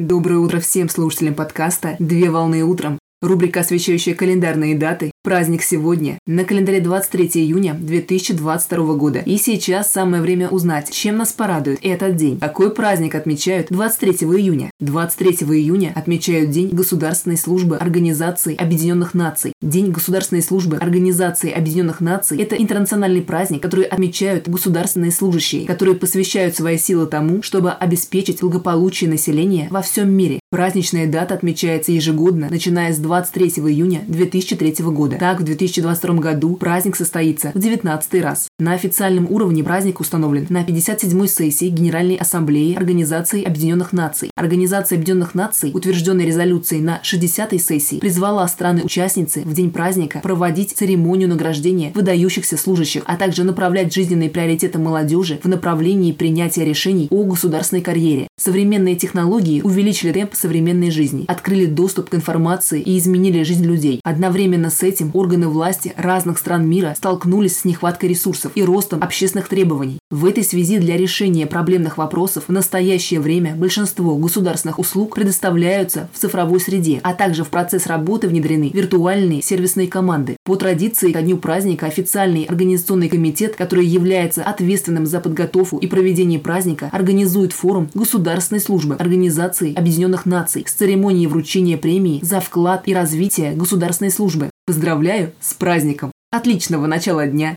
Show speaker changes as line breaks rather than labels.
Доброе утро всем слушателям подкаста «Две волны утром». Рубрика, освещающая календарные даты. Праздник сегодня. На календаре 23 июня 2022 года. И сейчас самое время узнать, чем нас порадует этот день. Какой праздник отмечают 23 июня? 23 июня отмечают День Государственной службы Организации Объединенных Наций. День Государственной службы Организации Объединенных Наций – это интернациональный праздник, который отмечают государственные служащие, которые посвящают свои силы тому, чтобы обеспечить благополучие населения во всем мире. Праздничная дата отмечается ежегодно, начиная с 23 июня 2003 года. Так, в 2022 году праздник состоится в 19 раз. На официальном уровне праздник установлен на 57-й сессии Генеральной Ассамблеи Организации Объединенных Наций. Организация Объединенных Наций, утвержденной резолюцией на 60-й сессии, призвала страны-участницы в день праздника проводить церемонию награждения выдающихся служащих, а также направлять жизненные приоритеты молодежи в направлении принятия решений о государственной карьере. Современные технологии увеличили темп современной жизни, открыли доступ к информации и изменили жизнь людей. Одновременно с этим органы власти разных стран мира столкнулись с нехваткой ресурсов и ростом общественных требований. В этой связи для решения проблемных вопросов в настоящее время большинство государственных услуг предоставляются в цифровой среде, а также в процесс работы внедрены виртуальные сервисные команды. По традиции ко дню праздника официальный организационный комитет, который является ответственным за подготовку и проведение праздника, организует форум государственной службы Организации Объединенных Наций с церемонией вручения премии за вклад и развитие государственной службы. Поздравляю с праздником! Отличного начала дня!